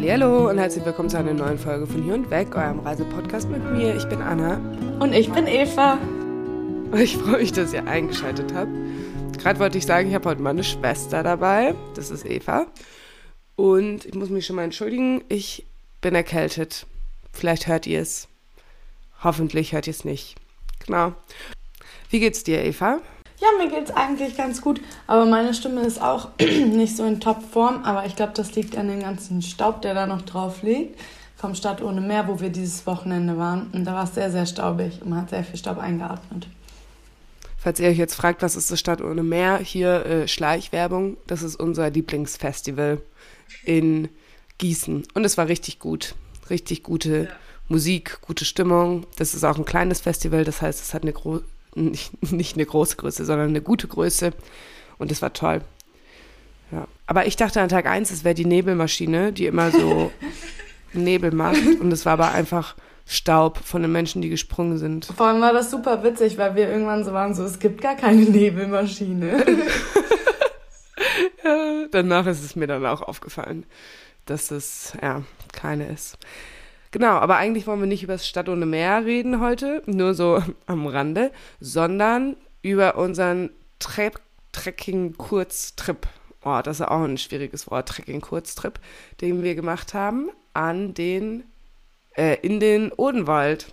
Hallo und herzlich willkommen zu einer neuen Folge von Hier und Weg, eurem Reisepodcast mit mir. Ich bin Anna. Und ich bin Eva. Ich freue mich, dass ihr eingeschaltet habt. Gerade wollte ich sagen, ich habe heute meine Schwester dabei. Das ist Eva. Und ich muss mich schon mal entschuldigen, ich bin erkältet. Vielleicht hört ihr es. Hoffentlich hört ihr es nicht. Genau. Wie geht's dir, Eva? Ja, mir geht's eigentlich ganz gut, aber meine Stimme ist auch nicht so in Topform, aber ich glaube, das liegt an dem ganzen Staub, der da noch drauf liegt, vom Stadt ohne Meer, wo wir dieses Wochenende waren. Und da war es sehr, sehr staubig und man hat sehr viel Staub eingeatmet. Falls ihr euch jetzt fragt, was ist das Stadt ohne Meer, hier äh, Schleichwerbung, das ist unser Lieblingsfestival in Gießen. Und es war richtig gut. Richtig gute ja. Musik, gute Stimmung. Das ist auch ein kleines Festival, das heißt, es hat eine große nicht, nicht eine große Größe, sondern eine gute Größe. Und es war toll. Ja. Aber ich dachte an Tag 1, es wäre die Nebelmaschine, die immer so Nebel macht. Und es war aber einfach Staub von den Menschen, die gesprungen sind. Vor allem war das super witzig, weil wir irgendwann so waren, so es gibt gar keine Nebelmaschine. ja, danach ist es mir dann auch aufgefallen, dass es ja keine ist. Genau, aber eigentlich wollen wir nicht über das Stadt ohne Meer reden heute, nur so am Rande, sondern über unseren Tre Trekking-Kurztrip. Oh, das ist auch ein schwieriges Wort, Trekking-Kurztrip, den wir gemacht haben an den, äh, in den Odenwald.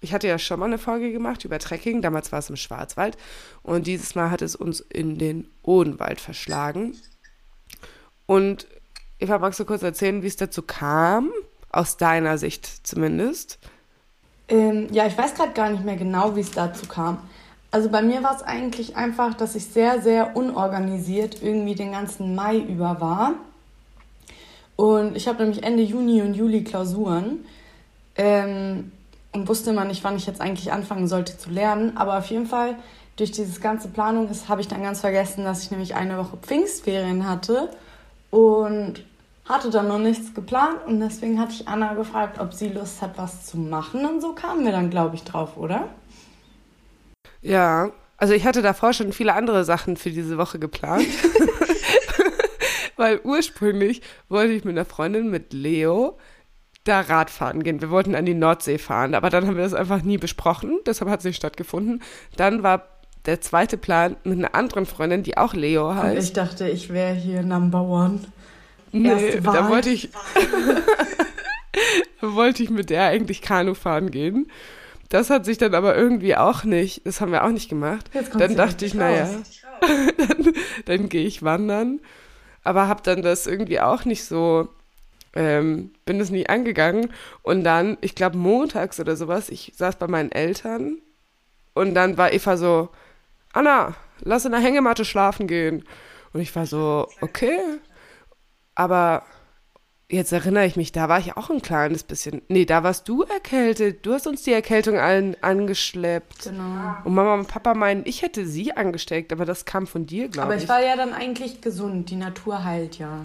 Ich hatte ja schon mal eine Folge gemacht über Trekking, damals war es im Schwarzwald und dieses Mal hat es uns in den Odenwald verschlagen. Und Eva, magst du kurz erzählen, wie es dazu kam? Aus deiner Sicht zumindest. Ähm, ja, ich weiß gerade gar nicht mehr genau, wie es dazu kam. Also bei mir war es eigentlich einfach, dass ich sehr, sehr unorganisiert irgendwie den ganzen Mai über war. Und ich habe nämlich Ende Juni und Juli Klausuren ähm, und wusste immer nicht, wann ich jetzt eigentlich anfangen sollte zu lernen. Aber auf jeden Fall durch dieses ganze Planung habe ich dann ganz vergessen, dass ich nämlich eine Woche Pfingstferien hatte. Und hatte dann noch nichts geplant und deswegen hatte ich Anna gefragt, ob sie Lust hat, was zu machen. Und so kamen wir dann, glaube ich, drauf, oder? Ja, also ich hatte davor schon viele andere Sachen für diese Woche geplant. Weil ursprünglich wollte ich mit einer Freundin, mit Leo, da Radfahren gehen. Wir wollten an die Nordsee fahren, aber dann haben wir das einfach nie besprochen, deshalb hat es nicht stattgefunden. Dann war der zweite Plan mit einer anderen Freundin, die auch Leo heißt. Und ich dachte, ich wäre hier Number One. Nee, da wollte ich, da wollte ich mit der eigentlich Kanu fahren gehen. Das hat sich dann aber irgendwie auch nicht, das haben wir auch nicht gemacht. Dann dachte ich, naja, dann, dann gehe ich wandern. Aber habe dann das irgendwie auch nicht so, ähm, bin das nie angegangen. Und dann, ich glaube montags oder sowas, ich saß bei meinen Eltern und dann war Eva so, Anna, lass in der Hängematte schlafen gehen. Und ich war so, okay, aber jetzt erinnere ich mich, da war ich auch ein kleines bisschen. Nee, da warst du erkältet. Du hast uns die Erkältung allen angeschleppt. Genau. Und Mama und Papa meinen, ich hätte sie angesteckt, aber das kam von dir, glaube ich. Aber ich war ja dann eigentlich gesund. Die Natur heilt ja.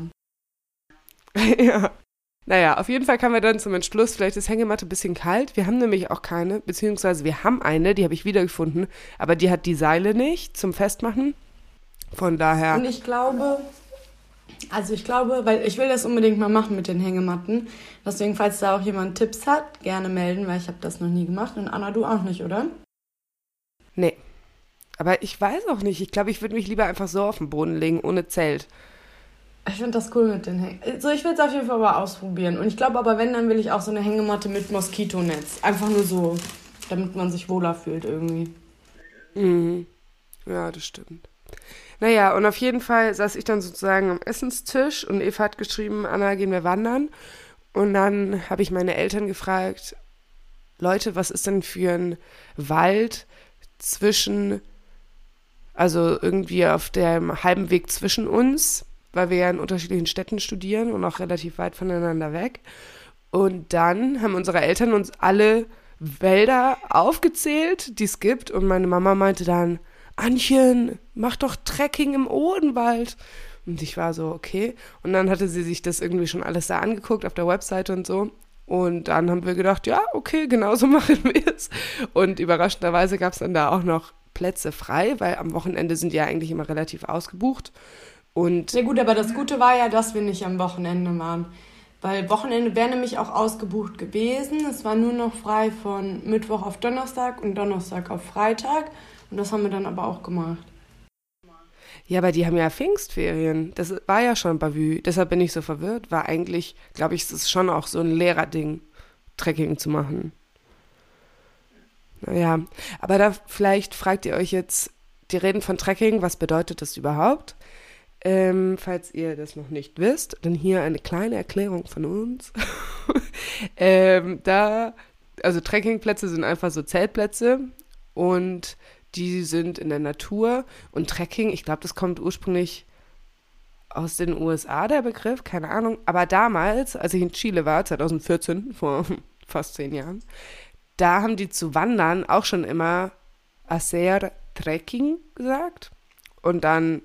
ja. Naja, auf jeden Fall kamen wir dann zum Entschluss, vielleicht ist Hängematte ein bisschen kalt. Wir haben nämlich auch keine, beziehungsweise wir haben eine, die habe ich wiedergefunden, aber die hat die Seile nicht zum Festmachen. Von daher. Und ich glaube, also ich glaube, weil ich will das unbedingt mal machen mit den Hängematten. Deswegen, falls da auch jemand Tipps hat, gerne melden, weil ich habe das noch nie gemacht. Und Anna, du auch nicht, oder? Nee. Aber ich weiß auch nicht. Ich glaube, ich würde mich lieber einfach so auf den Boden legen, ohne Zelt. Ich finde das cool mit den Hängematten. Also ich will es auf jeden Fall mal ausprobieren. Und ich glaube aber, wenn, dann will ich auch so eine Hängematte mit Moskitonetz. Einfach nur so, damit man sich wohler fühlt irgendwie. Mhm. Ja, das stimmt. Naja, und auf jeden Fall saß ich dann sozusagen am Essenstisch und Eva hat geschrieben, Anna, gehen wir wandern. Und dann habe ich meine Eltern gefragt, Leute, was ist denn für ein Wald zwischen, also irgendwie auf dem halben Weg zwischen uns, weil wir ja in unterschiedlichen Städten studieren und auch relativ weit voneinander weg. Und dann haben unsere Eltern uns alle Wälder aufgezählt, die es gibt. Und meine Mama meinte dann, Anchen, mach doch Trekking im Odenwald. Und ich war so, okay. Und dann hatte sie sich das irgendwie schon alles da angeguckt auf der Webseite und so. Und dann haben wir gedacht, ja, okay, genauso machen wir es. Und überraschenderweise gab es dann da auch noch Plätze frei, weil am Wochenende sind die ja eigentlich immer relativ ausgebucht. Und ja gut, aber das Gute war ja, dass wir nicht am Wochenende waren. Weil Wochenende wäre nämlich auch ausgebucht gewesen. Es war nur noch frei von Mittwoch auf Donnerstag und Donnerstag auf Freitag. Und das haben wir dann aber auch gemacht. Ja, aber die haben ja Pfingstferien. Das war ja schon Bavü. Deshalb bin ich so verwirrt. War eigentlich, glaube ich, es ist schon auch so ein Lehrerding, Trekking zu machen. Naja, aber da vielleicht fragt ihr euch jetzt, die reden von Trekking, was bedeutet das überhaupt? Ähm, falls ihr das noch nicht wisst, dann hier eine kleine Erklärung von uns. ähm, da, also Trekkingplätze sind einfach so Zeltplätze und die sind in der Natur und Trekking, ich glaube, das kommt ursprünglich aus den USA, der Begriff, keine Ahnung. Aber damals, als ich in Chile war, 2014, vor fast zehn Jahren, da haben die zu Wandern auch schon immer Hacer Trekking gesagt. Und dann,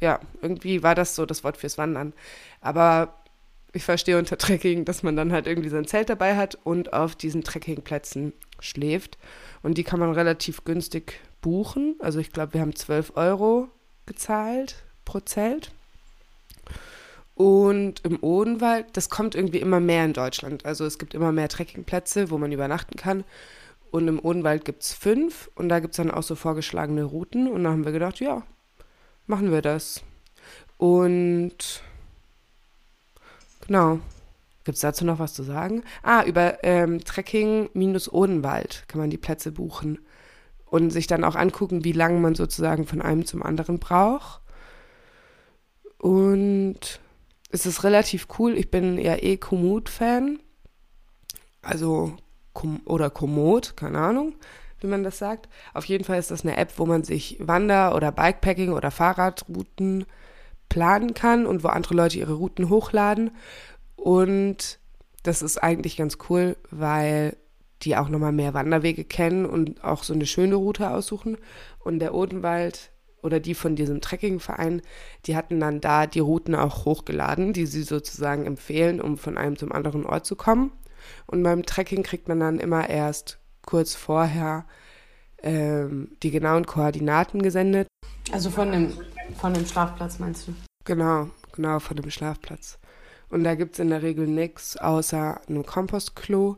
ja, irgendwie war das so das Wort fürs Wandern. Aber ich verstehe unter Trekking, dass man dann halt irgendwie sein Zelt dabei hat und auf diesen Trekkingplätzen schläft. Und die kann man relativ günstig buchen. Also ich glaube, wir haben 12 Euro gezahlt pro Zelt. Und im Odenwald, das kommt irgendwie immer mehr in Deutschland. Also es gibt immer mehr Trekkingplätze, wo man übernachten kann. Und im Odenwald gibt es fünf und da gibt es dann auch so vorgeschlagene Routen. Und da haben wir gedacht, ja, machen wir das. Und genau. Gibt es dazu noch was zu sagen? Ah, über ähm, Trekking-Odenwald kann man die Plätze buchen und sich dann auch angucken, wie lange man sozusagen von einem zum anderen braucht. Und es ist relativ cool. Ich bin ja eh Komoot-Fan. Also, Kom oder Komoot, keine Ahnung, wie man das sagt. Auf jeden Fall ist das eine App, wo man sich Wander- oder Bikepacking- oder Fahrradrouten planen kann und wo andere Leute ihre Routen hochladen. Und das ist eigentlich ganz cool, weil die auch nochmal mehr Wanderwege kennen und auch so eine schöne Route aussuchen. Und der Odenwald oder die von diesem Trekkingverein, die hatten dann da die Routen auch hochgeladen, die sie sozusagen empfehlen, um von einem zum anderen Ort zu kommen. Und beim Trekking kriegt man dann immer erst kurz vorher ähm, die genauen Koordinaten gesendet. Also von dem, von dem Schlafplatz meinst du? Genau, genau, von dem Schlafplatz. Und da gibt es in der Regel nichts außer einem Kompostklo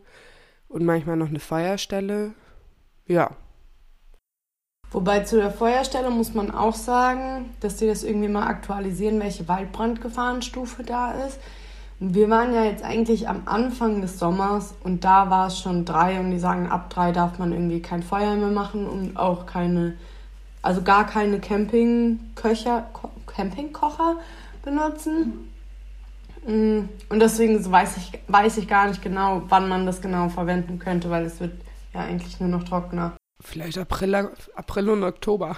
und manchmal noch eine Feuerstelle. Ja, Wobei zu der Feuerstelle muss man auch sagen, dass die das irgendwie mal aktualisieren, welche Waldbrandgefahrenstufe da ist. Wir waren ja jetzt eigentlich am Anfang des Sommers und da war es schon drei und die sagen, ab drei darf man irgendwie kein Feuer mehr machen und auch keine, also gar keine Campingköcher, Campingkocher benutzen. Mm, und deswegen weiß ich, weiß ich gar nicht genau, wann man das genau verwenden könnte, weil es wird ja eigentlich nur noch trockener. Vielleicht April, April und Oktober.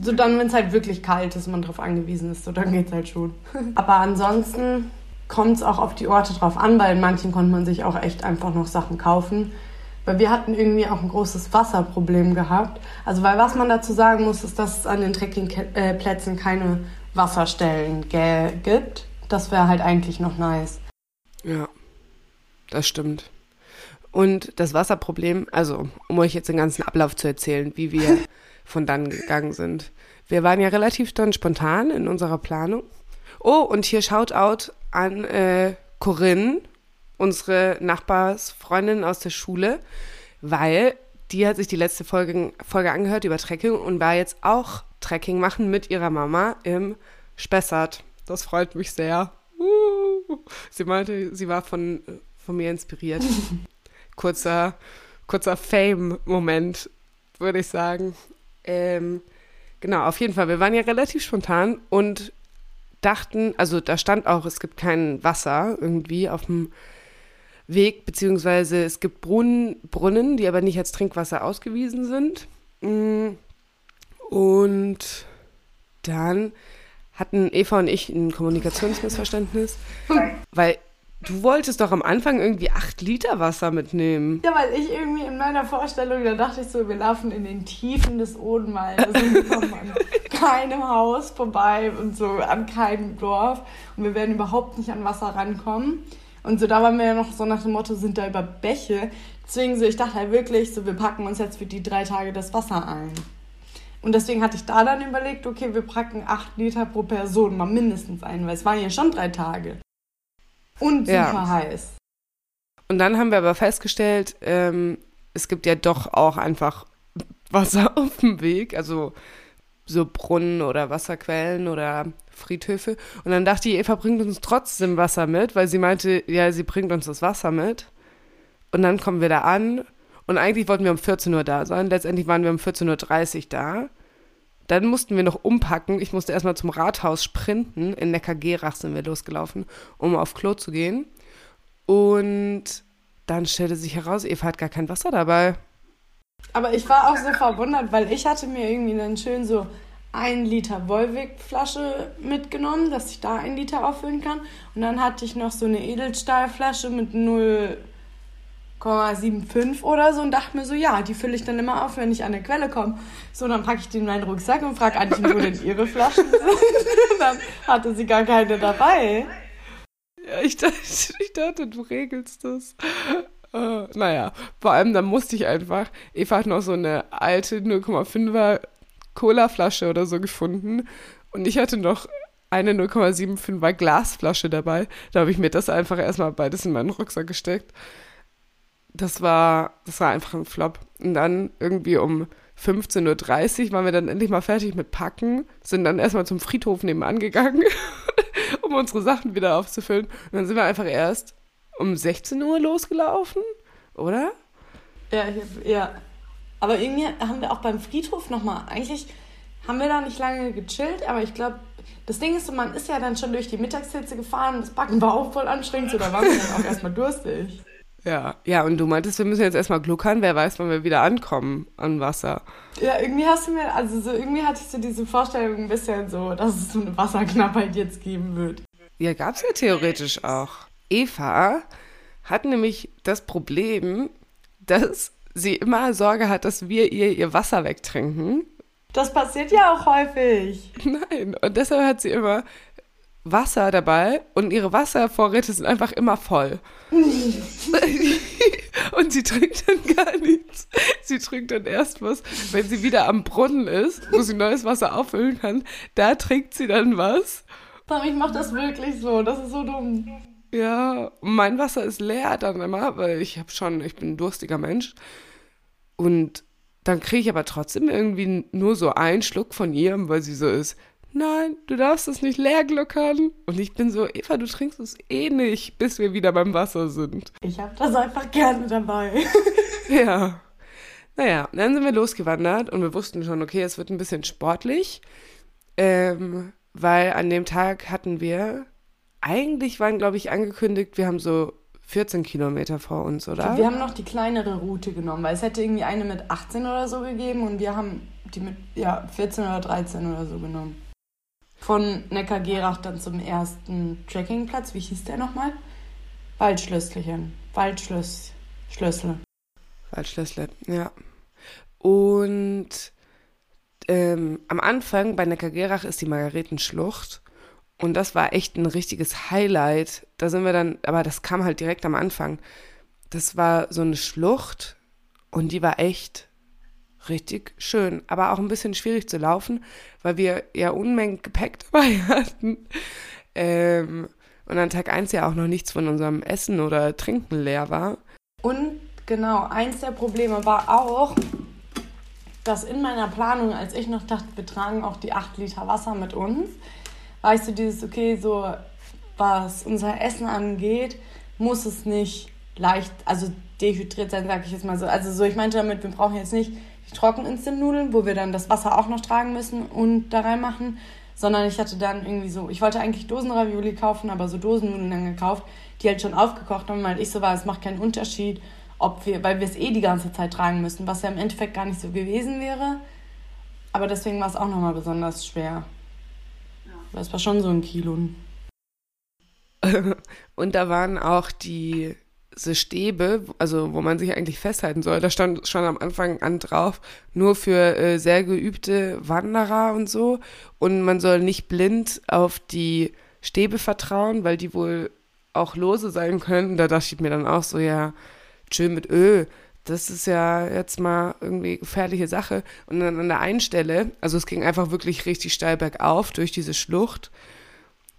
So dann, wenn es halt wirklich kalt ist, man darauf angewiesen ist, so dann geht es halt schon. Aber ansonsten kommt es auch auf die Orte drauf an, weil in manchen konnte man sich auch echt einfach noch Sachen kaufen. Weil wir hatten irgendwie auch ein großes Wasserproblem gehabt. Also, weil was man dazu sagen muss, ist, dass es an den Trekkingplätzen keine Wasserstellen gibt. Das wäre halt eigentlich noch nice. Ja, das stimmt. Und das Wasserproblem, also um euch jetzt den ganzen Ablauf zu erzählen, wie wir von dann gegangen sind. Wir waren ja relativ dann spontan in unserer Planung. Oh, und hier Shoutout an äh, Corinne, unsere Nachbarsfreundin aus der Schule, weil die hat sich die letzte Folge, Folge angehört über Trekking und war jetzt auch Trekking machen mit ihrer Mama im Spessart. Das freut mich sehr. Uh, sie meinte, sie war von, von mir inspiriert. kurzer, kurzer Fame-Moment, würde ich sagen. Ähm, genau, auf jeden Fall. Wir waren ja relativ spontan und dachten, also da stand auch, es gibt kein Wasser irgendwie auf dem Weg, beziehungsweise es gibt Brunnen, Brunnen, die aber nicht als Trinkwasser ausgewiesen sind. Mm, und dann hatten Eva und ich ein Kommunikationsmissverständnis, weil Du wolltest doch am Anfang irgendwie acht Liter Wasser mitnehmen. Ja, weil ich irgendwie in meiner Vorstellung, da dachte ich so, wir laufen in den Tiefen des Odenwaldes und kommen an keinem Haus vorbei und so an keinem Dorf und wir werden überhaupt nicht an Wasser rankommen. Und so, da waren wir ja noch so nach dem Motto, sind da über Bäche. Deswegen so, ich dachte halt wirklich so, wir packen uns jetzt für die drei Tage das Wasser ein. Und deswegen hatte ich da dann überlegt, okay, wir packen acht Liter pro Person mal mindestens ein, weil es waren ja schon drei Tage. Und super Ja. heiß. Und dann haben wir aber festgestellt, ähm, es gibt ja doch auch einfach Wasser auf dem Weg, also so Brunnen oder Wasserquellen oder Friedhöfe. Und dann dachte ich, Eva bringt uns trotzdem Wasser mit, weil sie meinte, ja, sie bringt uns das Wasser mit. Und dann kommen wir da an und eigentlich wollten wir um 14 Uhr da sein. Letztendlich waren wir um 14.30 Uhr da. Dann mussten wir noch umpacken. Ich musste erstmal zum Rathaus sprinten. In Neckargerach sind wir losgelaufen, um auf Klo zu gehen. Und dann stellte sich heraus, Eva hat gar kein Wasser dabei. Aber ich war auch so verwundert, weil ich hatte mir irgendwie dann schön so ein Liter Volvic-Flasche mitgenommen, dass ich da ein Liter auffüllen kann. Und dann hatte ich noch so eine Edelstahlflasche mit 0,75 oder so und dachte mir so, ja, die fülle ich dann immer auf, wenn ich an der Quelle komme. So, dann packe ich die in meinen Rucksack und frage eigentlich, wo denn ihre Flaschen sind. Dann hatte sie gar keine dabei. Ja, ich dachte, ich dachte du regelst das. Äh, naja, vor allem dann musste ich einfach, Eva hat noch so eine alte 0,5er Cola-Flasche oder so gefunden und ich hatte noch eine 0,75er Glasflasche dabei. Da habe ich mir das einfach erstmal beides in meinen Rucksack gesteckt. Das war, das war einfach ein Flop. Und dann irgendwie um 15.30 Uhr waren wir dann endlich mal fertig mit Packen, sind dann erstmal zum Friedhof nebenan gegangen, um unsere Sachen wieder aufzufüllen. Und dann sind wir einfach erst um 16 Uhr losgelaufen, oder? Ja, ja. Aber irgendwie haben wir auch beim Friedhof nochmal, eigentlich haben wir da nicht lange gechillt, aber ich glaube, das Ding ist so, man ist ja dann schon durch die Mittagshitze gefahren, das Backen war auch voll anstrengend, so da waren wir dann auch erstmal durstig. Ja, ja, und du meintest, wir müssen jetzt erstmal gluckern, wer weiß, wann wir wieder ankommen an Wasser. Ja, irgendwie hast du mir, also so irgendwie hatte ich so diese Vorstellung ein bisschen so, dass es so eine Wasserknappheit jetzt geben wird. Ja, gab's ja theoretisch auch. Eva hat nämlich das Problem, dass sie immer Sorge hat, dass wir ihr ihr Wasser wegtrinken. Das passiert ja auch häufig. Nein, und deshalb hat sie immer Wasser dabei und ihre Wasservorräte sind einfach immer voll. und sie trinkt dann gar nichts. Sie trinkt dann erst was, wenn sie wieder am Brunnen ist, wo sie neues Wasser auffüllen kann. Da trinkt sie dann was. Ich mach das wirklich so, das ist so dumm. Ja, mein Wasser ist leer dann immer, weil ich habe schon, ich bin ein durstiger Mensch. Und dann kriege ich aber trotzdem irgendwie nur so einen Schluck von ihr, weil sie so ist, nein, du darfst es nicht leer gluckern. Und ich bin so, Eva, du trinkst es eh nicht, bis wir wieder beim Wasser sind. Ich hab das einfach gerne dabei. Ja. Naja, dann sind wir losgewandert und wir wussten schon, okay, es wird ein bisschen sportlich, ähm, weil an dem Tag hatten wir, eigentlich waren, glaube ich, angekündigt, wir haben so 14 Kilometer vor uns, oder? Wir haben noch die kleinere Route genommen, weil es hätte irgendwie eine mit 18 oder so gegeben und wir haben die mit ja, 14 oder 13 oder so genommen. Von Neckargerach dann zum ersten Trekkingplatz, wie hieß der nochmal? Waldschlösschen. Waldschlöss. Schlössle. Waldschlössle, ja. Und ähm, am Anfang bei Neckargerach ist die Margaretenschlucht. Und das war echt ein richtiges Highlight. Da sind wir dann, aber das kam halt direkt am Anfang. Das war so eine Schlucht und die war echt richtig schön, aber auch ein bisschen schwierig zu laufen, weil wir ja Unmengen Gepäck dabei hatten. Ähm, und an Tag 1 ja auch noch nichts von unserem Essen oder Trinken leer war. Und genau, eins der Probleme war auch, dass in meiner Planung, als ich noch dachte, wir tragen auch die 8 Liter Wasser mit uns, war ich so dieses, okay, so was unser Essen angeht, muss es nicht leicht, also dehydriert sein, sag ich jetzt mal so. Also so, ich meinte damit, wir brauchen jetzt nicht die Trocken-Instant-Nudeln, wo wir dann das Wasser auch noch tragen müssen und da reinmachen, sondern ich hatte dann irgendwie so, ich wollte eigentlich Dosenravioli kaufen, aber so Dosennudeln dann gekauft, die halt schon aufgekocht haben, weil ich so war, es macht keinen Unterschied, ob wir, weil wir es eh die ganze Zeit tragen müssen, was ja im Endeffekt gar nicht so gewesen wäre. Aber deswegen war es auch nochmal besonders schwer. Es war schon so ein Kilo. Und da waren auch die diese Stäbe, also wo man sich eigentlich festhalten soll, da stand schon am Anfang an drauf, nur für äh, sehr geübte Wanderer und so. Und man soll nicht blind auf die Stäbe vertrauen, weil die wohl auch lose sein können. Da dachte ich mir dann auch so, ja, schön mit Öl. Das ist ja jetzt mal irgendwie gefährliche Sache. Und dann an der einen Stelle, also es ging einfach wirklich richtig steil bergauf durch diese Schlucht.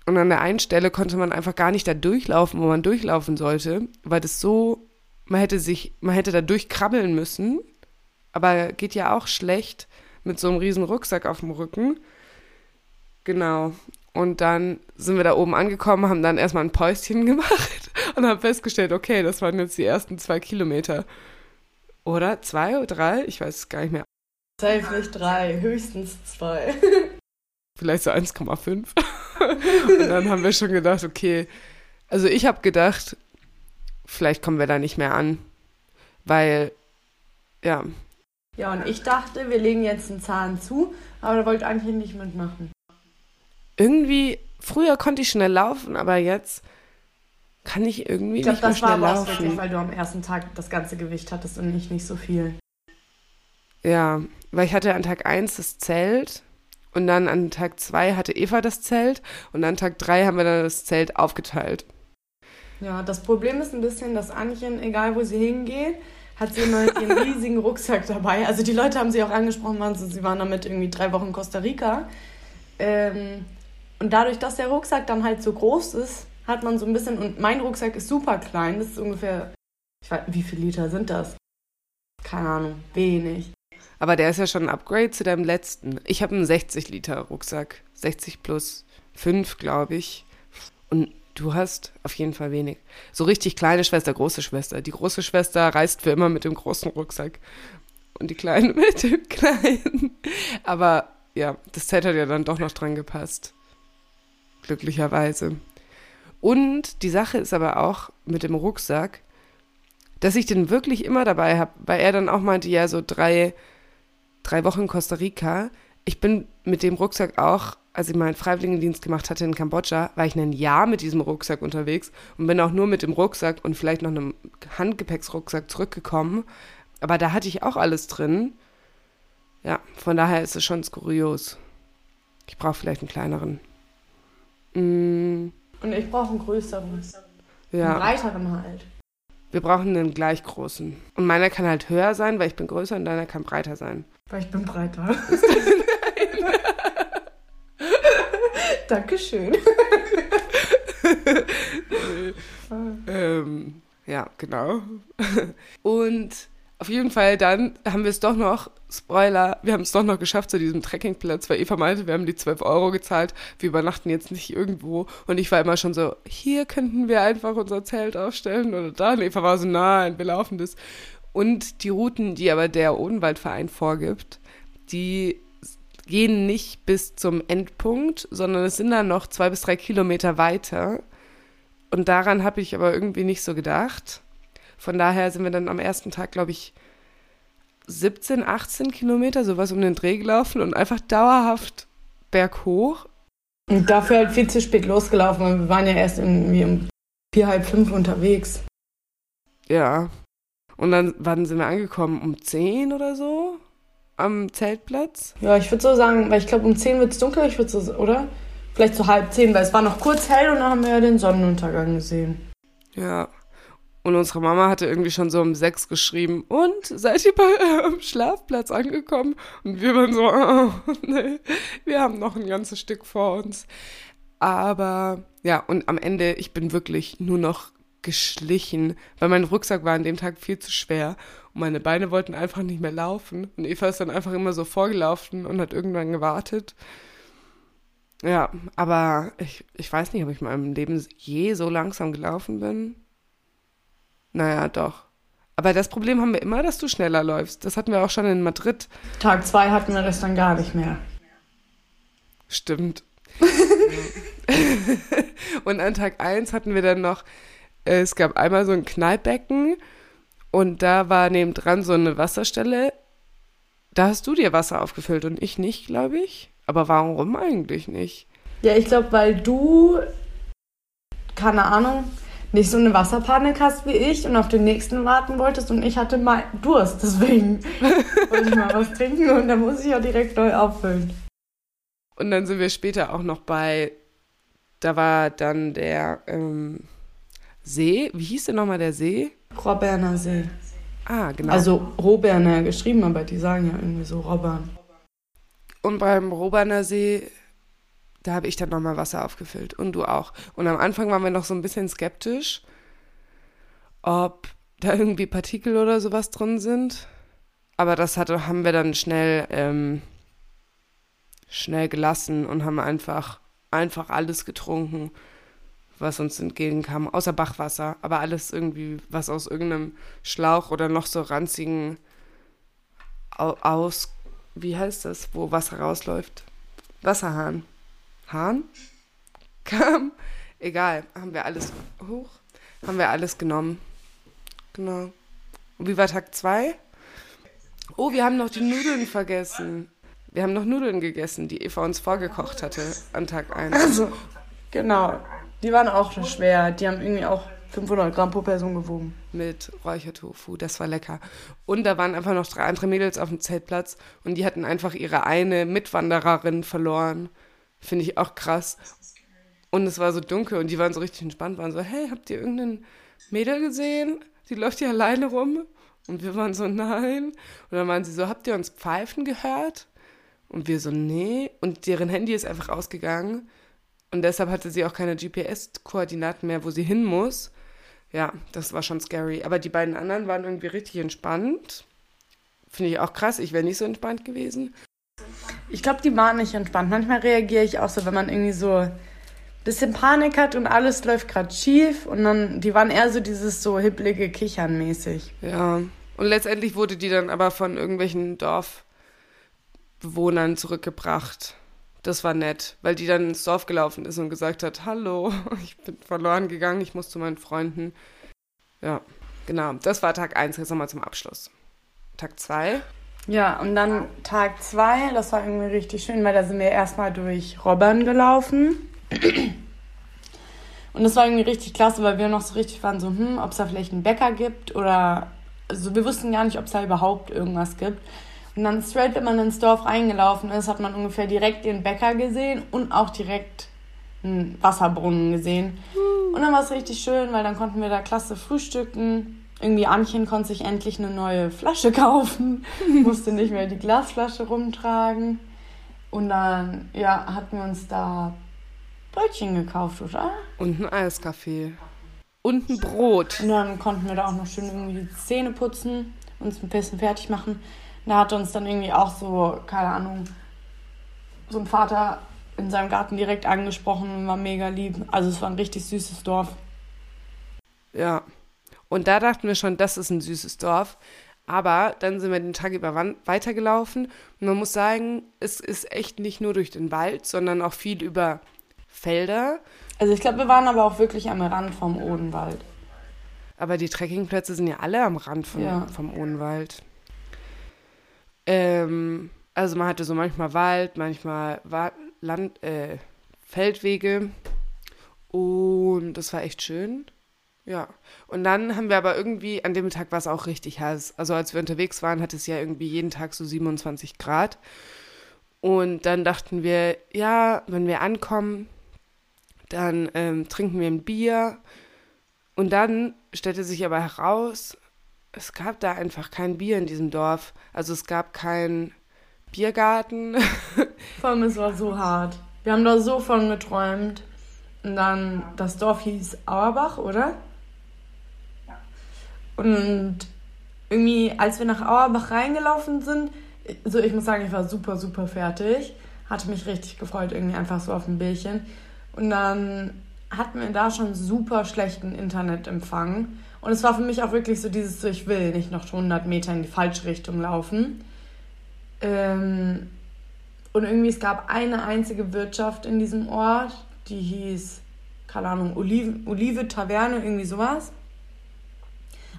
Und an der einen Stelle konnte man einfach gar nicht da durchlaufen, wo man durchlaufen sollte, weil das so, man hätte sich, man hätte da durchkrabbeln müssen, aber geht ja auch schlecht mit so einem riesen Rucksack auf dem Rücken. Genau. Und dann sind wir da oben angekommen, haben dann erstmal ein Päuschen gemacht und haben festgestellt, okay, das waren jetzt die ersten zwei Kilometer. Oder zwei oder drei? Ich weiß es gar nicht mehr. Safe nicht drei, höchstens zwei. Vielleicht so 1,5. und dann haben wir schon gedacht, okay, also ich habe gedacht, vielleicht kommen wir da nicht mehr an, weil, ja. Ja, und ich dachte, wir legen jetzt einen Zahn zu, aber da wollte eigentlich nicht mitmachen. Irgendwie, früher konnte ich schnell laufen, aber jetzt kann ich irgendwie ich glaub, nicht mehr schnell laufen. Das war wirklich, weil du am ersten Tag das ganze Gewicht hattest und ich nicht so viel. Ja, weil ich hatte an Tag 1 das Zelt und dann an Tag 2 hatte Eva das Zelt und an Tag 3 haben wir dann das Zelt aufgeteilt. Ja, das Problem ist ein bisschen, dass Anchen, egal wo sie hingeht, hat sie immer ihren riesigen Rucksack dabei. Also die Leute haben sie auch angesprochen, waren sie, sie waren damit irgendwie drei Wochen in Costa Rica. Ähm, und dadurch, dass der Rucksack dann halt so groß ist, hat man so ein bisschen, und mein Rucksack ist super klein, das ist ungefähr, ich weiß, wie viele Liter sind das? Keine Ahnung, wenig. Aber der ist ja schon ein Upgrade zu deinem letzten. Ich habe einen 60 Liter Rucksack, 60 plus 5, glaube ich. Und du hast auf jeden Fall wenig. So richtig kleine Schwester, große Schwester. Die große Schwester reist für immer mit dem großen Rucksack und die kleine mit dem kleinen. Aber ja, das Zelt hat ja dann doch noch dran gepasst. Glücklicherweise. Und die Sache ist aber auch mit dem Rucksack, dass ich den wirklich immer dabei habe, weil er dann auch meinte, ja, so drei, drei Wochen in Costa Rica. Ich bin mit dem Rucksack auch, als ich meinen Freiwilligendienst gemacht hatte in Kambodscha, war ich ein Jahr mit diesem Rucksack unterwegs und bin auch nur mit dem Rucksack und vielleicht noch einem Handgepäcksrucksack zurückgekommen. Aber da hatte ich auch alles drin. Ja, von daher ist es schon skurios. Ich brauche vielleicht einen kleineren. Mm. Und ich brauche einen größeren. Ja. Einen breiteren halt. Wir brauchen einen gleich großen. Und meiner kann halt höher sein, weil ich bin größer und deiner kann breiter sein. Weil ich bin breiter. Dankeschön. ähm, ja, genau. Und auf jeden Fall dann haben wir es doch noch, Spoiler, wir haben es doch noch geschafft zu diesem Trekkingplatz, weil Eva meinte, wir haben die 12 Euro gezahlt, wir übernachten jetzt nicht irgendwo. Und ich war immer schon so, hier könnten wir einfach unser Zelt aufstellen oder da. Und Eva war so, nein, wir laufen das. Und die Routen, die aber der Odenwaldverein vorgibt, die gehen nicht bis zum Endpunkt, sondern es sind dann noch zwei bis drei Kilometer weiter. Und daran habe ich aber irgendwie nicht so gedacht. Von daher sind wir dann am ersten Tag, glaube ich, 17, 18 Kilometer, sowas um den Dreh gelaufen und einfach dauerhaft berghoch. Und dafür halt viel zu spät losgelaufen, weil wir waren ja erst irgendwie um vier, halb fünf unterwegs. Ja. Und dann, wann sind wir angekommen? Um zehn oder so? Am Zeltplatz? Ja, ich würde so sagen, weil ich glaube, um zehn wird es dunkel, ich würde so, oder? Vielleicht so halb zehn, weil es war noch kurz hell und dann haben wir ja den Sonnenuntergang gesehen. Ja. Und unsere Mama hatte irgendwie schon so um sechs geschrieben, und seid ihr bei eurem Schlafplatz angekommen? Und wir waren so, oh, nee, wir haben noch ein ganzes Stück vor uns. Aber ja, und am Ende, ich bin wirklich nur noch geschlichen, weil mein Rucksack war an dem Tag viel zu schwer und meine Beine wollten einfach nicht mehr laufen. Und Eva ist dann einfach immer so vorgelaufen und hat irgendwann gewartet. Ja, aber ich, ich weiß nicht, ob ich in meinem Leben je so langsam gelaufen bin. Naja, doch. Aber das Problem haben wir immer, dass du schneller läufst. Das hatten wir auch schon in Madrid. Tag zwei hatten wir das dann gar nicht mehr. Stimmt. und an Tag eins hatten wir dann noch, äh, es gab einmal so ein Knallbecken und da war nebendran so eine Wasserstelle. Da hast du dir Wasser aufgefüllt und ich nicht, glaube ich. Aber warum eigentlich nicht? Ja, ich glaube, weil du, keine Ahnung, nicht so eine Wasserpanik hast wie ich und auf den nächsten warten wolltest und ich hatte mal Durst, deswegen wollte ich mal was trinken und dann muss ich auch direkt neu auffüllen. Und dann sind wir später auch noch bei, da war dann der ähm, See, wie hieß denn nochmal der See? Roberner See. Ah, genau. Also Roberner geschrieben, aber die sagen ja irgendwie so Robbern. Und beim Roberner See, Da habe ich dann nochmal Wasser aufgefüllt und du auch. Und am Anfang waren wir noch so ein bisschen skeptisch, ob da irgendwie Partikel oder sowas drin sind. Aber das hatte, haben wir dann schnell, ähm, schnell gelassen und haben einfach, einfach alles getrunken, was uns entgegenkam, außer Bachwasser. Aber alles irgendwie, was aus irgendeinem Schlauch oder noch so ranzigen aus, wie heißt das, wo Wasser rausläuft? Wasserhahn. Hahn? Kam. Egal, haben wir alles hoch, haben wir alles genommen. Genau. Und wie war Tag 2? Oh, wir haben noch die Nudeln vergessen. Wir haben noch Nudeln gegessen, die Eva uns vorgekocht hatte an Tag 1. Also, genau. Die waren auch schwer. Die haben irgendwie auch 500 Gramm pro Person gewogen. Mit Räuchertofu, das war lecker. Und da waren einfach noch drei andere Mädels auf dem Zeltplatz und die hatten einfach ihre eine Mitwandererin verloren. Finde ich auch krass. Und es war so dunkel und die waren so richtig entspannt, waren so, hey, habt ihr irgendeinen Mädel gesehen? Die läuft hier alleine rum. Und wir waren so, nein. Und dann waren sie so, habt ihr uns pfeifen gehört? Und wir so, nee. Und deren Handy ist einfach ausgegangen. Und deshalb hatte sie auch keine GPS-Koordinaten mehr, wo sie hin muss. Ja, das war schon scary. Aber die beiden anderen waren irgendwie richtig entspannt. Finde ich auch krass. Ich wäre nicht so entspannt gewesen. Ich glaube, die waren nicht entspannt. Manchmal reagiere ich auch so, wenn man irgendwie so ein bisschen Panik hat und alles läuft gerade schief. Und dann, die waren eher so dieses so hipplige Kichern mäßig. Ja. Und letztendlich wurde die dann aber von irgendwelchen Dorfbewohnern zurückgebracht. Das war nett, weil die dann ins Dorf gelaufen ist und gesagt hat, hallo, ich bin verloren gegangen, ich muss zu meinen Freunden. Ja, genau. Das war Tag 1, jetzt nochmal zum Abschluss. Tag 2. Ja, und dann Tag 2, das war irgendwie richtig schön, weil da sind wir erstmal durch Robbern gelaufen. Und das war irgendwie richtig klasse, weil wir noch so richtig waren, so, hm, ob es da vielleicht einen Bäcker gibt oder, also wir wussten gar nicht, ob es da überhaupt irgendwas gibt. Und dann straight, wenn man ins Dorf reingelaufen ist, hat man ungefähr direkt den Bäcker gesehen und auch direkt einen Wasserbrunnen gesehen. Und dann war es richtig schön, weil dann konnten wir da klasse frühstücken. Irgendwie Anchen konnte sich endlich eine neue Flasche kaufen, musste nicht mehr die Glasflasche rumtragen. Und dann, ja, hatten wir uns da Brötchen gekauft, oder? Und ein Eiskaffee. Und ein Brot. Und dann konnten wir da auch noch schön irgendwie die Zähne putzen, uns ein bisschen fertig machen. Da hat uns dann irgendwie auch so, keine Ahnung, so ein Vater in seinem Garten direkt angesprochen und war mega lieb. Also es war ein richtig süßes Dorf. Ja. Und da dachten wir schon, das ist ein süßes Dorf. Aber dann sind wir den Tag über weitergelaufen und man muss sagen, es ist echt nicht nur durch den Wald, sondern auch viel über Felder. Also ich glaube, wir waren aber auch wirklich am Rand vom Odenwald. Aber die Trekkingplätze sind ja alle am Rand vom, ja. vom Odenwald. Ähm, also man hatte so manchmal Wald, manchmal Land, äh, Feldwege und das war echt schön. Ja. Und dann haben wir aber irgendwie, an dem Tag war es auch richtig heiß. Also als wir unterwegs waren, hat es ja irgendwie jeden Tag so 27 Grad. Und dann dachten wir, ja, wenn wir ankommen, dann ähm, trinken wir ein Bier. Und dann stellte sich aber heraus, es gab da einfach kein Bier in diesem Dorf. Also es gab keinen Biergarten. Vor allem, es war so hart. Wir haben da so von geträumt. Und dann, das Dorf hieß Auerbach, oder? Und irgendwie, als wir nach Auerbach reingelaufen sind, so ich muss sagen, ich war super, super fertig. Hatte mich richtig gefreut, irgendwie einfach so auf ein Bierchen. Und dann hatten wir da schon super schlechten Internetempfang. Und es war für mich auch wirklich so dieses, so, ich will nicht noch 100 Meter in die falsche Richtung laufen. Ähm, und irgendwie, es gab eine einzige Wirtschaft in diesem Ort, die hieß, keine Ahnung, Olive, Olive Taverne, irgendwie sowas.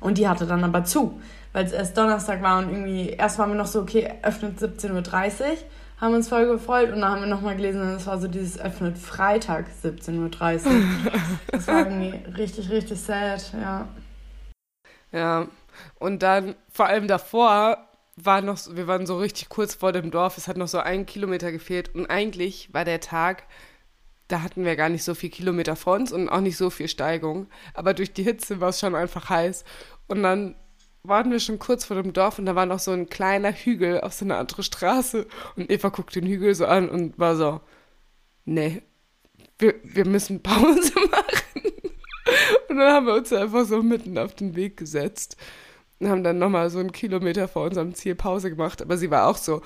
Und die hatte dann aber zu, weil es erst Donnerstag war und irgendwie, erst waren wir noch so, okay, öffnet 17.30 Uhr, haben uns voll gefreut und dann haben wir nochmal gelesen und es war so dieses öffnet Freitag 17.30 Uhr. das war irgendwie richtig, richtig sad, ja. Ja, und dann vor allem davor war noch, wir waren so richtig kurz vor dem Dorf, es hat noch so ein Kilometer gefehlt und eigentlich war der Tag, da hatten wir gar nicht so viel Kilometer vor uns und auch nicht so viel Steigung, aber durch die Hitze war es schon einfach heiß und dann waren wir schon kurz vor dem Dorf und da war noch so ein kleiner Hügel auf so eine andere Straße und Eva guckt den Hügel so an und war so, nee, wir, wir müssen Pause machen. Und dann haben wir uns einfach so mitten auf den Weg gesetzt und haben dann nochmal so einen Kilometer vor unserem Ziel Pause gemacht. Aber sie war auch so,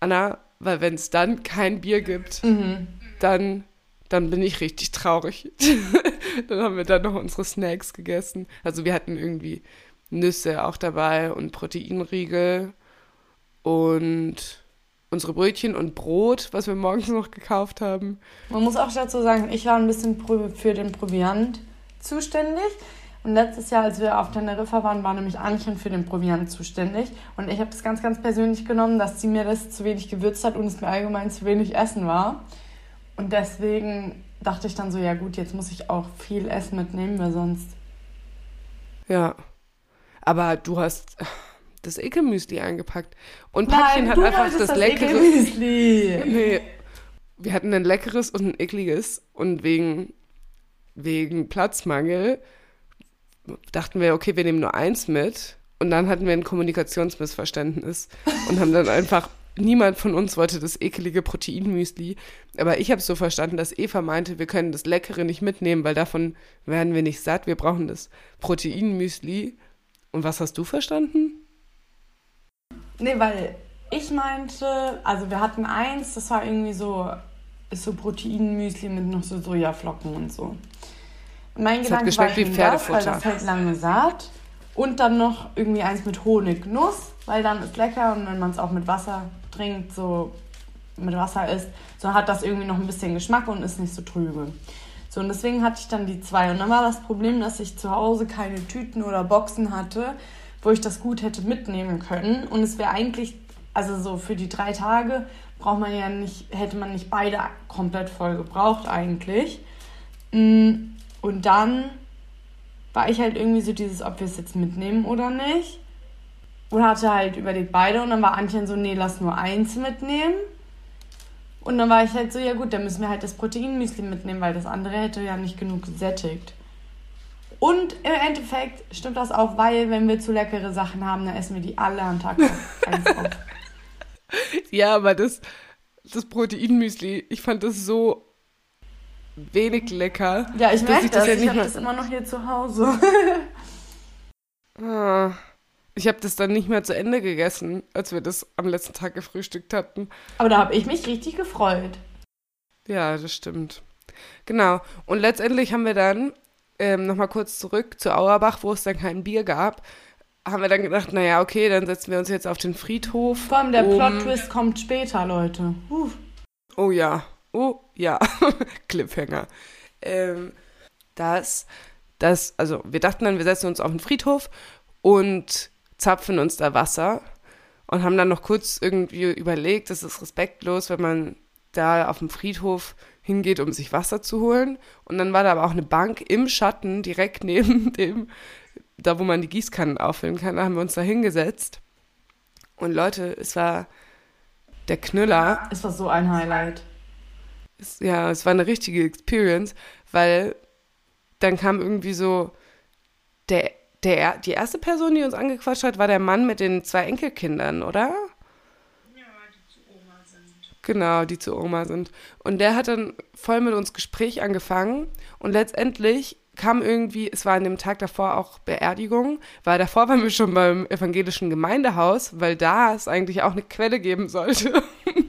Anna, weil wenn es dann kein Bier gibt, mhm. Dann, dann bin ich richtig traurig. dann haben wir dann noch unsere Snacks gegessen. Also wir hatten irgendwie Nüsse auch dabei und Proteinriegel und unsere Brötchen und Brot, was wir morgens noch gekauft haben. Man muss auch dazu sagen, ich war ein bisschen für den Proviant zuständig. Und letztes Jahr, als wir auf Teneriffa waren, war nämlich Anchen für den Proviant zuständig. Und ich habe das ganz, ganz persönlich genommen, dass sie mir das zu wenig gewürzt hat und es mir allgemein zu wenig Essen war. Und deswegen dachte ich dann so, ja gut, jetzt muss ich auch viel Essen mitnehmen, weil sonst. Ja. Aber du hast das Ekelmüsli eingepackt. Und Packchen hat einfach das, das leckere. Ekelmüsli. Nee. Wir hatten ein leckeres und ein ekliges. Und wegen, wegen Platzmangel dachten wir, okay, wir nehmen nur eins mit. Und dann hatten wir ein Kommunikationsmissverständnis und haben dann einfach, niemand von uns wollte das ekelige Proteinmüsli. Aber ich habe es so verstanden, dass Eva meinte, wir können das Leckere nicht mitnehmen, weil davon werden wir nicht satt. Wir brauchen das Proteinmüsli. Und was hast du verstanden? Nee, weil ich meinte, also wir hatten eins, das war irgendwie so, ist so Proteinmüsli mit noch so Sojaflocken und so. Mein das Gedanke war wie das, weil das hält lange satt. Und dann noch irgendwie eins mit Honignuss, weil dann ist lecker und wenn man es auch mit Wasser trinkt, so mit Wasser isst, so hat das irgendwie noch ein bisschen Geschmack und ist nicht so trübe. So, und deswegen hatte ich dann die zwei. Und dann war das Problem, dass ich zu Hause keine Tüten oder Boxen hatte, wo ich das gut hätte mitnehmen können. Und es wäre eigentlich, also so für die drei Tage braucht man ja nicht, hätte man nicht beide komplett voll gebraucht eigentlich. Mm, und dann war ich halt irgendwie so dieses, ob wir es jetzt mitnehmen oder nicht. Und hatte halt überlegt beide und dann war Antjen so, nee, lass nur eins mitnehmen. Und dann war ich halt so, ja gut, dann müssen wir halt das Proteinmüsli mitnehmen, weil das andere hätte ja nicht genug gesättigt. Und im Endeffekt stimmt das auch, weil wenn wir zu leckere Sachen haben, dann essen wir die alle am Tag. Ja, aber das, das Proteinmüsli, ich fand das so wenig lecker. Ja, ich merke das. Ja ich habe das immer noch hier zu Hause. ah, ich habe das dann nicht mehr zu Ende gegessen, als wir das am letzten Tag gefrühstückt hatten. Aber da habe ich mich richtig gefreut. Ja, das stimmt. Genau. Und letztendlich haben wir dann ähm, nochmal kurz zurück zu Auerbach, wo es dann kein Bier gab, haben wir dann gedacht, naja, okay, dann setzen wir uns jetzt auf den Friedhof. Vor allem der um... Plot-Twist kommt später, Leute. Uh. Oh ja. Oh, ja, Cliffhanger. Ähm, das, das, also wir dachten dann, wir setzen uns auf den Friedhof und zapfen uns da Wasser und haben dann noch kurz irgendwie überlegt, das ist respektlos, wenn man da auf dem Friedhof hingeht, um sich Wasser zu holen. Und dann war da aber auch eine Bank im Schatten, direkt neben dem, da wo man die Gießkannen auffüllen kann. Da haben wir uns da hingesetzt. Und Leute, es war der Knüller. Es war so ein Highlight es, ja, es war eine richtige Experience, weil dann kam irgendwie so der, der, die erste Person, die uns angequatscht hat, war der Mann mit den zwei Enkelkindern, oder? Ja, die zu Oma sind. Genau, die zu Oma sind. Und der hat dann voll mit uns Gespräch angefangen und letztendlich kam irgendwie, es war an dem Tag davor auch Beerdigung, weil davor waren wir schon beim evangelischen Gemeindehaus, weil da es eigentlich auch eine Quelle geben sollte.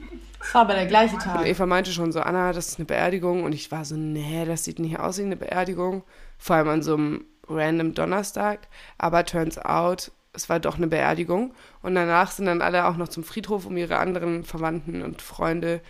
Das war aber der gleiche Tag. Und Eva meinte schon so, Anna, das ist eine Beerdigung. Und ich war so, nee, das sieht nicht aus wie eine Beerdigung. Vor allem an so einem random Donnerstag. Aber turns out, es war doch eine Beerdigung. Und danach sind dann alle auch noch zum Friedhof, um ihre anderen Verwandten und Freunde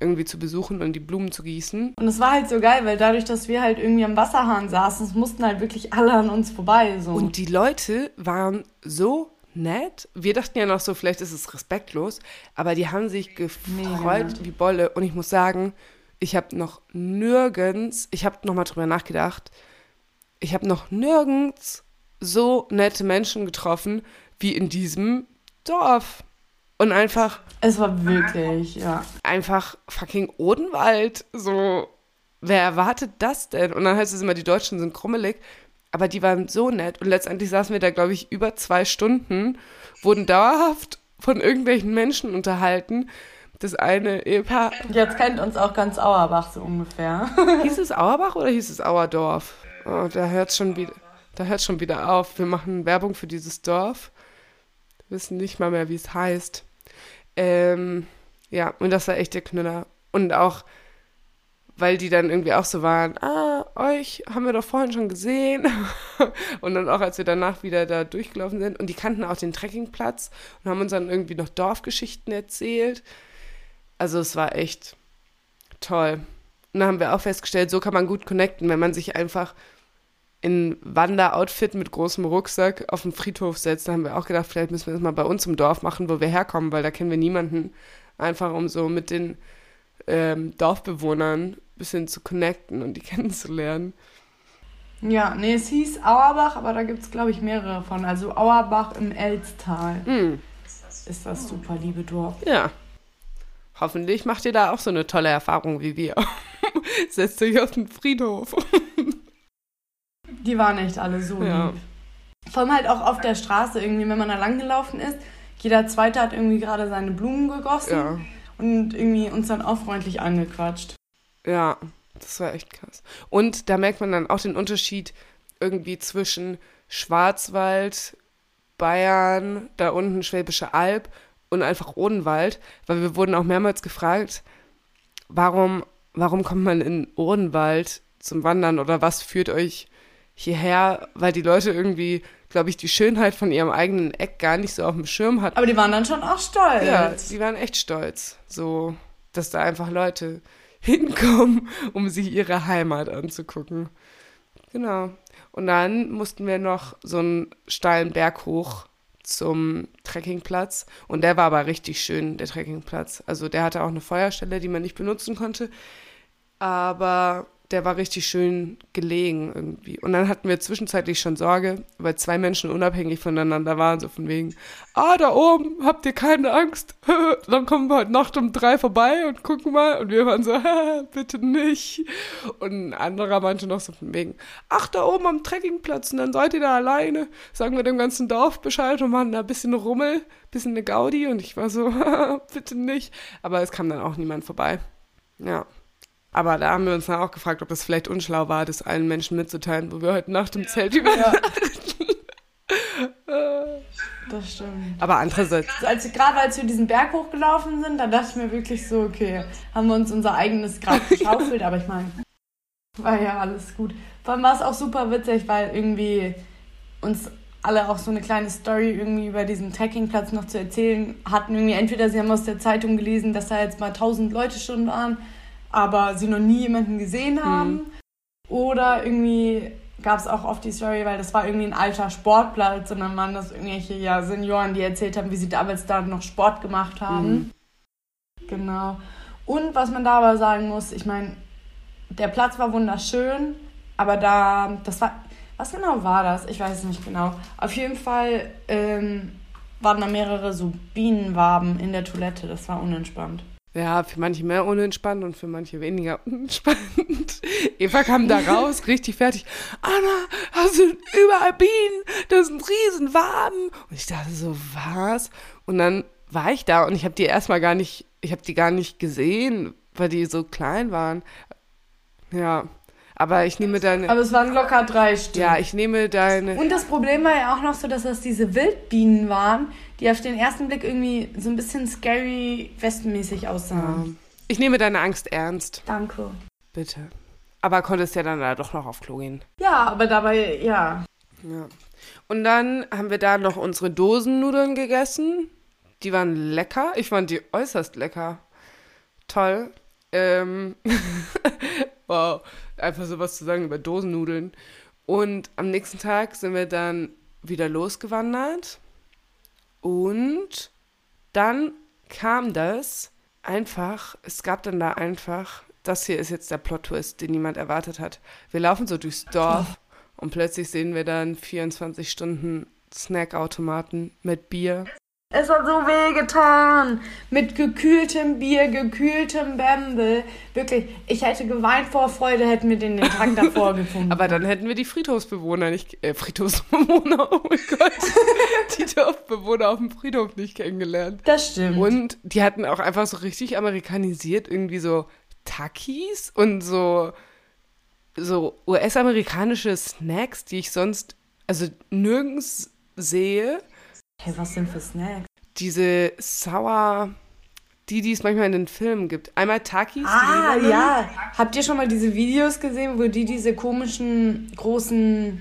irgendwie zu besuchen und die Blumen zu gießen. Und es war halt so geil, weil dadurch, dass wir halt irgendwie am Wasserhahn saßen, es mussten halt wirklich alle an uns vorbei. So. Und die Leute waren so nett. Wir dachten ja noch so, vielleicht ist es respektlos, aber die haben sich gefreut nee, wie Bolle. Und ich muss sagen, ich habe noch nirgends, ich habe nochmal drüber nachgedacht, ich habe noch nirgends so nette Menschen getroffen wie in diesem Dorf. Und einfach. Es war wirklich, ja. Einfach fucking Odenwald. So, wer erwartet das denn? Und dann heißt es immer, die Deutschen sind krummelig. Aber die waren so nett und letztendlich saßen wir da, glaube ich, über zwei Stunden, wurden dauerhaft von irgendwelchen Menschen unterhalten, das eine Ehepaar. Jetzt kennt uns auch ganz Auerbach so ungefähr. hieß es Auerbach oder hieß es Auerdorf? Oh, da hört schon wieder, da hört schon wieder auf. Wir machen Werbung für dieses Dorf. Wir wissen nicht mal mehr, wie es heißt. Ähm, ja, und das war echt der Knüller. Und auch, weil die dann irgendwie auch so waren, ah, euch haben wir doch vorhin schon gesehen. und dann auch, als wir danach wieder da durchgelaufen sind. Und die kannten auch den Trekkingplatz und haben uns dann irgendwie noch Dorfgeschichten erzählt. Also es war echt toll. Und da haben wir auch festgestellt, so kann man gut connecten, wenn man sich einfach in Wanderoutfit mit großem Rucksack auf den Friedhof setzt. Da haben wir auch gedacht, vielleicht müssen wir das mal bei uns im Dorf machen, wo wir herkommen, weil da kennen wir niemanden. Einfach um so mit den ähm, Dorfbewohnern bisschen zu connecten und die kennenzulernen. Ja, nee, es hieß Auerbach, aber da gibt es, glaube ich, mehrere von. Also Auerbach im Elztal mm. ist das super liebe Dorf. Ja. Hoffentlich macht ihr da auch so eine tolle Erfahrung wie wir. Setzt euch auf den Friedhof. Die waren echt alle so ja. lieb. Vor allem halt auch auf der Straße irgendwie, wenn man da lang gelaufen ist. Jeder Zweite hat irgendwie gerade seine Blumen gegossen ja. und irgendwie uns dann auch freundlich angequatscht. Ja, das war echt krass. Und da merkt man dann auch den Unterschied irgendwie zwischen Schwarzwald, Bayern, da unten Schwäbische Alb und einfach Odenwald, weil wir wurden auch mehrmals gefragt, warum, warum kommt man in Odenwald zum Wandern oder was führt euch hierher, weil die Leute irgendwie, glaube ich, die Schönheit von ihrem eigenen Eck gar nicht so auf dem Schirm hatten. Aber die waren dann schon auch stolz. Ja, die waren echt stolz. So, dass da einfach Leute hinkommen, um sich ihre Heimat anzugucken. Genau. Und dann mussten wir noch so einen steilen Berg hoch zum Trekkingplatz. Und der war aber richtig schön, der Trekkingplatz. Also der hatte auch eine Feuerstelle, die man nicht benutzen konnte. Aber der war richtig schön gelegen irgendwie. Und dann hatten wir zwischenzeitlich schon Sorge, weil zwei Menschen unabhängig voneinander waren, so von wegen, ah, da oben, habt ihr keine Angst? dann kommen wir heute Nacht um drei vorbei und gucken mal. Und wir waren so, bitte nicht. Und ein anderer meinte noch so von wegen, ach, da oben am Trekkingplatz und dann seid ihr da alleine. Sagen wir dem ganzen Dorf Bescheid und machen da ein bisschen Rummel, ein bisschen eine Gaudi. Und ich war so, bitte nicht. Aber es kam dann auch niemand vorbei. Ja. Aber da haben wir uns dann auch gefragt, ob das vielleicht unschlau war, das allen Menschen mitzuteilen, wo wir heute Nacht im Zelt übernachten. Ja. das stimmt. Aber andererseits. Als, gerade als wir diesen Berg hochgelaufen sind, da dachte ich mir wirklich so, okay, haben wir uns unser eigenes Grab geschaufelt, aber ich meine, war ja alles gut. Vor allem war es auch super witzig, weil irgendwie uns alle auch so eine kleine Story irgendwie über diesen Trekkingplatz noch zu erzählen hatten. Irgendwie entweder sie haben aus der Zeitung gelesen, dass da jetzt mal tausend Leute schon waren aber sie noch nie jemanden gesehen mhm. haben. Mhm. Oder irgendwie gab es auch oft die Story, weil das war irgendwie ein alter Sportplatz und dann waren das irgendwelche ja, Senioren, die erzählt haben, wie sie damals da noch Sport gemacht haben. Mhm. Genau. Und was man da aber sagen muss, ich meine, der Platz war wunderschön, aber da, das war, was genau war das? Ich weiß es nicht genau. Auf jeden Fall ähm, waren da mehrere so Bienenwaben in der Toilette, das war unentspannt. Ja, für manche mehr unentspannt und für manche weniger unentspannt. Eva kam da raus, richtig fertig. Anna, da sind überall Bienen, das sind Riesenwaben. Und ich dachte so, was? Und dann war ich da und ich habe die erstmal gar nicht, ich habe die gar nicht gesehen, weil die so klein waren. Ja, aber ich nehme deine. Aber es waren locker drei Stück. Ja, ich nehme deine. Und das Problem war ja auch noch so, dass das diese Wildbienen waren, die auf den ersten Blick irgendwie so ein bisschen scary westenmäßig aussahen. Ja. Ich nehme deine Angst ernst. Danke. Bitte. Aber konntest ja dann da doch noch auf Klo gehen. Ja, aber dabei, ja. Ja. Und dann haben wir da noch unsere Dosennudeln gegessen. Die waren lecker. Ich fand die äußerst lecker. Toll. Ähm wow. Einfach sowas zu sagen über Dosennudeln. Und am nächsten Tag sind wir dann wieder losgewandert und dann kam das einfach, es gab dann da einfach, das hier ist jetzt der Plot-Twist, den niemand erwartet hat. Wir laufen so durchs Dorf und plötzlich sehen wir dann 24 Stunden Snackautomaten mit Bier Es hat so weh getan. Mit gekühltem Bier, gekühltem Bämbel. Wirklich, ich hätte geweint vor Freude, hätten wir den, den Tag davor gefunden. Aber dann hätten wir die Friedhofsbewohner nicht, äh, Friedhofsbewohner, oh mein Gott, die Dorfbewohner auf dem Friedhof nicht kennengelernt. Das stimmt. Und die hatten auch einfach so richtig amerikanisiert irgendwie so Takis und so, so US-amerikanische Snacks, die ich sonst, also nirgends sehe. Hey, was denn für Snacks? Diese Sauer, die, die es manchmal in den Filmen gibt. Einmal Takis. Ah, ja. Habt ihr schon mal diese Videos gesehen, wo die diese komischen großen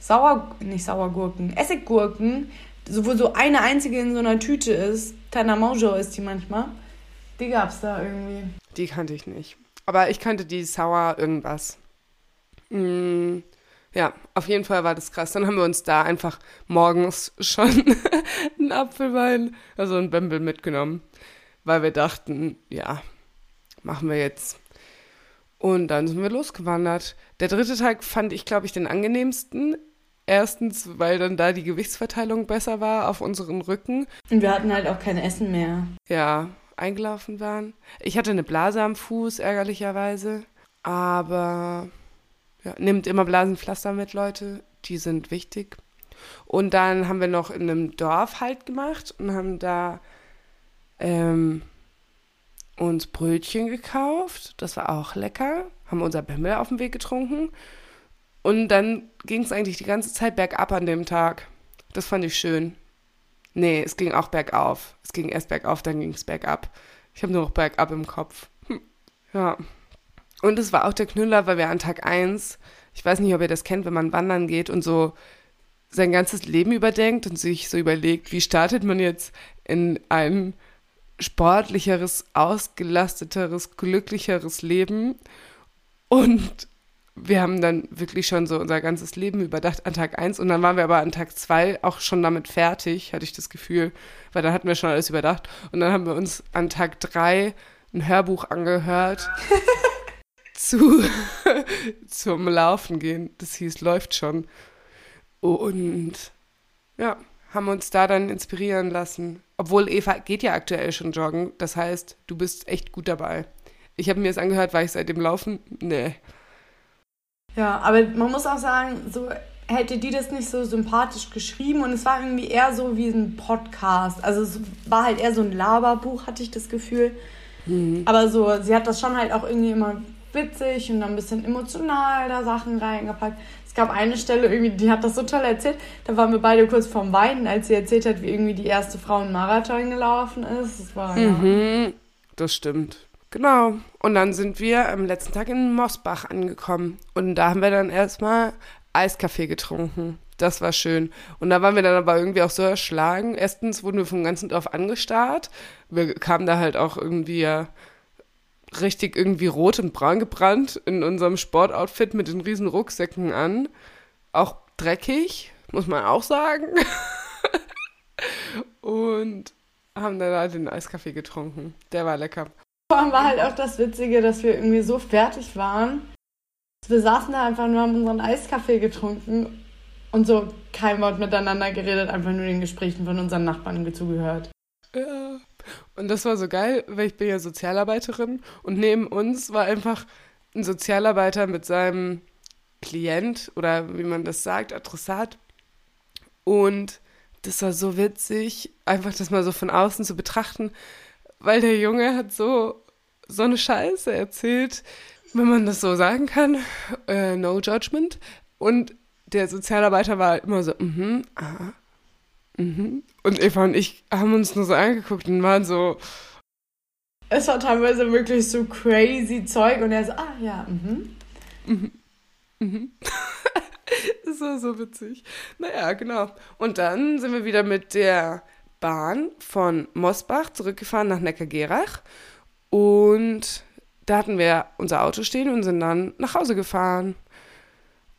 Sauer, nicht Sauergurken, Essiggurken, wo so eine einzige in so einer Tüte ist. Tanamojo ist die manchmal. Die gab's da irgendwie. Die kannte ich nicht. Aber ich kannte die Sauer irgendwas. Mm, ja, auf jeden Fall war das krass. Dann haben wir uns da einfach morgens schon einen Apfelwein, also einen Bembel mitgenommen, weil wir dachten, ja, machen wir jetzt. Und dann sind wir losgewandert. Der dritte Tag fand ich, glaube ich, den angenehmsten. Erstens, weil dann da die Gewichtsverteilung besser war auf unseren Rücken. Und wir hatten halt auch kein Essen mehr. Ja, eingelaufen waren. Ich hatte eine Blase am Fuß, ärgerlicherweise. Aber ja, nehmt immer Blasenpflaster mit, Leute. Die sind wichtig. Und dann haben wir noch in einem Dorf halt gemacht und haben da ähm, uns Brötchen gekauft. Das war auch lecker. Haben unser Bämmel auf dem Weg getrunken. Und dann ging es eigentlich die ganze Zeit bergab an dem Tag. Das fand ich schön. Nee, es ging auch bergauf. Es ging erst bergauf, dann ging es bergab. Ich habe nur noch bergab im Kopf. Hm. Ja. Und es war auch der Knüller, weil wir an Tag 1, ich weiß nicht, ob ihr das kennt, wenn man wandern geht und so sein ganzes Leben überdenkt und sich so überlegt, wie startet man jetzt in ein sportlicheres, ausgelasteteres, glücklicheres Leben. Und wir haben dann wirklich schon so unser ganzes Leben überdacht an Tag 1 und dann waren wir aber an Tag 2 auch schon damit fertig, hatte ich das Gefühl, weil dann hatten wir schon alles überdacht. Und dann haben wir uns an Tag 3 ein Hörbuch angehört zu zum Laufen gehen. Das hieß läuft schon. Und ja, haben uns da dann inspirieren lassen. Obwohl Eva geht ja aktuell schon joggen, das heißt, du bist echt gut dabei. Ich habe mir das angehört, war ich seitdem laufen? Nee. Ja, aber man muss auch sagen, so hätte die das nicht so sympathisch geschrieben und es war irgendwie eher so wie ein Podcast. Also es war halt eher so ein Laberbuch, hatte ich das Gefühl. Mhm. Aber so, sie hat das schon halt auch irgendwie immer witzig und dann ein bisschen emotional da Sachen reingepackt. Es gab eine Stelle irgendwie, die hat das so toll erzählt. Da waren wir beide kurz vorm Weinen, als sie erzählt hat, wie irgendwie die erste Frau einen Marathon gelaufen ist. Das war mhm, ja. Das stimmt. Genau. Und dann sind wir am letzten Tag in Mosbach angekommen. Und da haben wir dann erstmal Eiskaffee getrunken. Das war schön. Und da waren wir dann aber irgendwie auch so erschlagen. Erstens wurden wir vom ganzen Dorf angestarrt. Wir kamen da halt auch irgendwie richtig irgendwie rot und braun gebrannt in unserem Sportoutfit mit den riesen Rucksäcken an. Auch dreckig, muss man auch sagen. und haben dann halt den Eiskaffee getrunken. Der war lecker. Vor allem war halt auch das Witzige, dass wir irgendwie so fertig waren. Wir saßen da einfach nur, haben unseren Eiskaffee getrunken und so kein Wort miteinander geredet, einfach nur den Gesprächen von unseren Nachbarn zugehört. Ja. Und das war so geil, weil ich bin ja Sozialarbeiterin und neben uns war einfach ein Sozialarbeiter mit seinem Klient oder wie man das sagt, Adressat. Und das war so witzig, einfach das mal so von außen zu betrachten, weil der Junge hat so, so eine Scheiße erzählt, wenn man das so sagen kann. Äh, no judgment. Und der Sozialarbeiter war immer so, mhm, aha, mhm. Und Eva und ich haben uns nur so angeguckt und waren so. Es war teilweise wirklich so crazy Zeug und er so, ah ja, mhm. Mhm. Mhm. das war so witzig. Naja, genau. Und dann sind wir wieder mit der Bahn von Mosbach zurückgefahren nach Neckargerach. Und da hatten wir unser Auto stehen und sind dann nach Hause gefahren.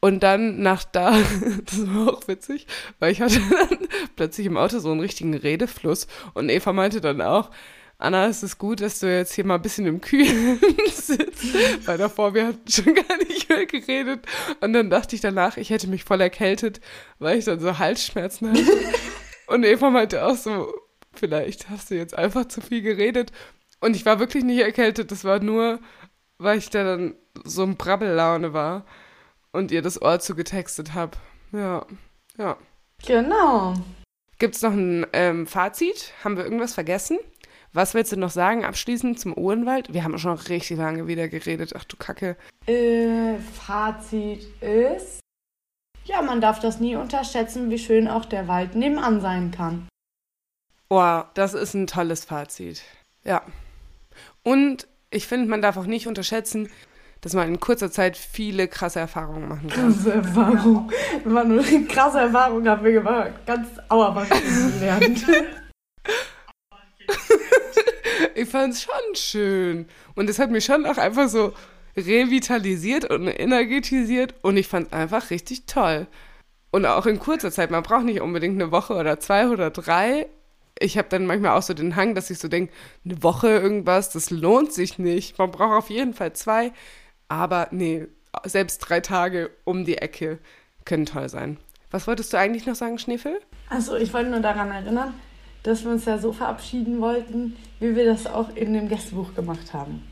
Und dann nach da, das war auch witzig, weil ich hatte dann plötzlich im Auto so einen richtigen Redefluss. Und Eva meinte dann auch, Anna, es ist gut, dass du jetzt hier mal ein bisschen im Kühlen sitzt, weil davor wir hatten schon gar nicht mehr geredet. Und dann dachte ich danach, ich hätte mich voll erkältet, weil ich dann so Halsschmerzen hatte. Und Eva meinte auch so, vielleicht hast du jetzt einfach zu viel geredet. Und ich war wirklich nicht erkältet. Das war nur, weil ich da dann so ein Brabbellaune war und ihr das Ohr zugetextet habe. Ja, ja. Genau. Gibt es noch ein ähm, Fazit? Haben wir irgendwas vergessen? Was willst du noch sagen abschließend zum Odenwald? Wir haben schon richtig lange wieder geredet. Ach du Kacke. Äh, Fazit ist, ja, man darf das nie unterschätzen, wie schön auch der Wald nebenan sein kann. Wow, das ist ein tolles Fazit. Ja. Und ich finde, man darf auch nicht unterschätzen, dass man in kurzer Zeit viele krasse Erfahrungen machen kann. Krasse Erfahrung. Nur eine krasse Erfahrung, haben wir gemacht. Ganz Auerbach gelernt. ich fand es schon schön. Und es hat mich schon auch einfach so revitalisiert und energetisiert. Und ich fand es einfach richtig toll. Und auch in kurzer Zeit. Man braucht nicht unbedingt eine Woche oder zwei oder drei. Ich habe dann manchmal auch so den Hang, dass ich so denke, eine Woche irgendwas, das lohnt sich nicht. Man braucht auf jeden Fall zwei. Aber nee, selbst drei Tage um die Ecke können toll sein. Was wolltest du eigentlich noch sagen, Schneefel? Also ich wollte nur daran erinnern, dass wir uns ja so verabschieden wollten, wie wir das auch in dem Gästebuch gemacht haben.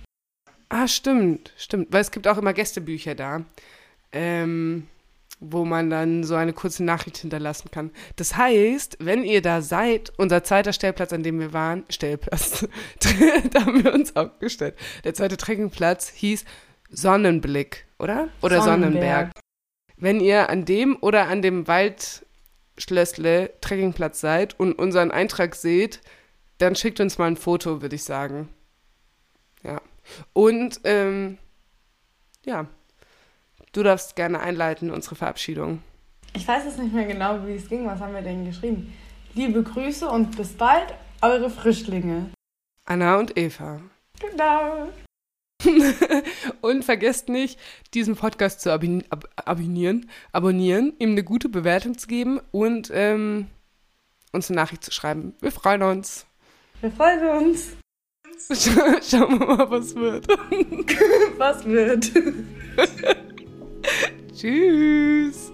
Ah, stimmt, stimmt. Weil es gibt auch immer Gästebücher da, ähm, wo man dann so eine kurze Nachricht hinterlassen kann. Das heißt, wenn ihr da seid, unser zweiter Stellplatz, an dem wir waren, Stellplatz, da haben wir uns aufgestellt. Der zweite Trekkingplatz hieß Sonnenblick, oder? Oder Sonnenberg. Sonnenberg. Wenn ihr an dem oder an dem Waldschlössle Trekkingplatz seid und unseren Eintrag seht, dann schickt uns mal ein Foto, würde ich sagen. Ja. Und ähm, ja, du darfst gerne einleiten, unsere Verabschiedung. Ich weiß jetzt nicht mehr genau, wie es ging. Was haben wir denn geschrieben? Liebe Grüße und bis bald, eure Frischlinge. Anna und Eva. Genau. und vergesst nicht, diesen Podcast zu abon ab abonnieren, abonnieren, ihm eine gute Bewertung zu geben und ähm, uns eine Nachricht zu schreiben. Wir freuen uns. Wir freuen uns. Schauen wir mal, was wird. was wird. Tschüss.